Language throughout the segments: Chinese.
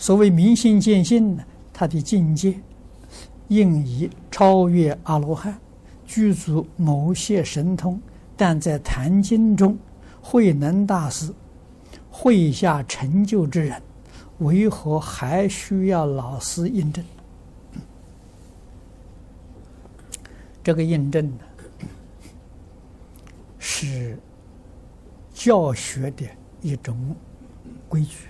所谓明心见性呢，他的境界应已超越阿罗汉，具足某些神通，但在谈经中，慧能大师会下成就之人，为何还需要老师印证？这个印证呢，是教学的一种规矩。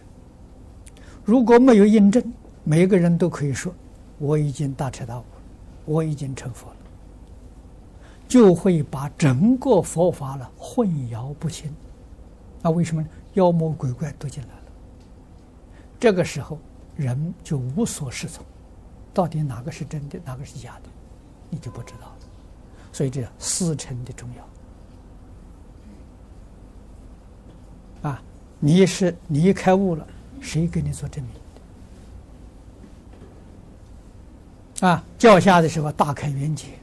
如果没有印证，每个人都可以说：“我已经大彻大悟，我已经成佛了。”就会把整个佛法了混淆不清。那为什么？妖魔鬼怪都进来了。这个时候，人就无所适从，到底哪个是真的，哪个是假的，你就不知道了。所以，这师承的重要啊！你是你开悟了。谁给你做证明？啊，教下的时候大开圆解，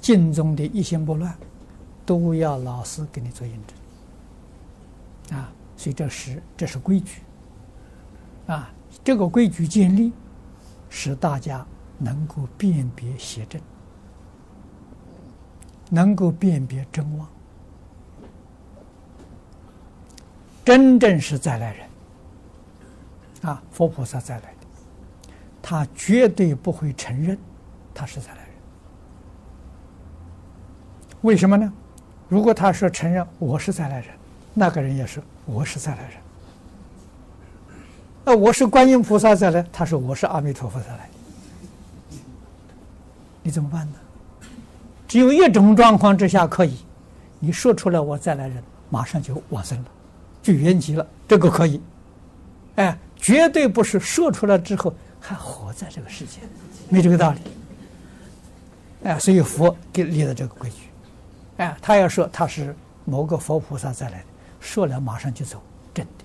经中的一心不乱，都要老师给你做印证。啊，所以这是这是规矩。啊，这个规矩建立，使大家能够辨别邪正，能够辨别真妄，真正是再来人。啊，佛菩萨再来的，他绝对不会承认他是再来人。为什么呢？如果他说承认我是再来人，那个人也是我是再来人。那我是观音菩萨再来，他说我是阿弥陀佛再来，你怎么办呢？只有一种状况之下可以，你说出来我再来人，马上就往生了，就圆寂了，这个可以，哎。绝对不是说出来之后还活在这个世界，没这个道理。哎，所以佛给立了这个规矩。哎，他要说他是某个佛菩萨再来的，说了马上就走，真的。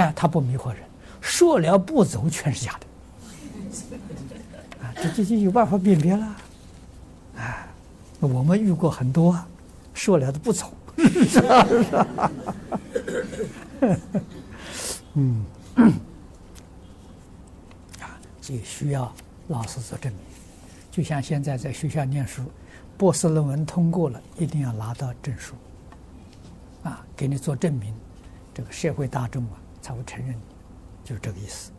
哎，他不迷惑人，说了不走全是假的。啊，这这就有办法辨别了。哎，我们遇过很多，说了都不走，是吧？是吧？嗯，啊，所以需要老师做证明。就像现在在学校念书，博士论文通过了，一定要拿到证书，啊，给你做证明，这个社会大众啊才会承认你，就是这个意思。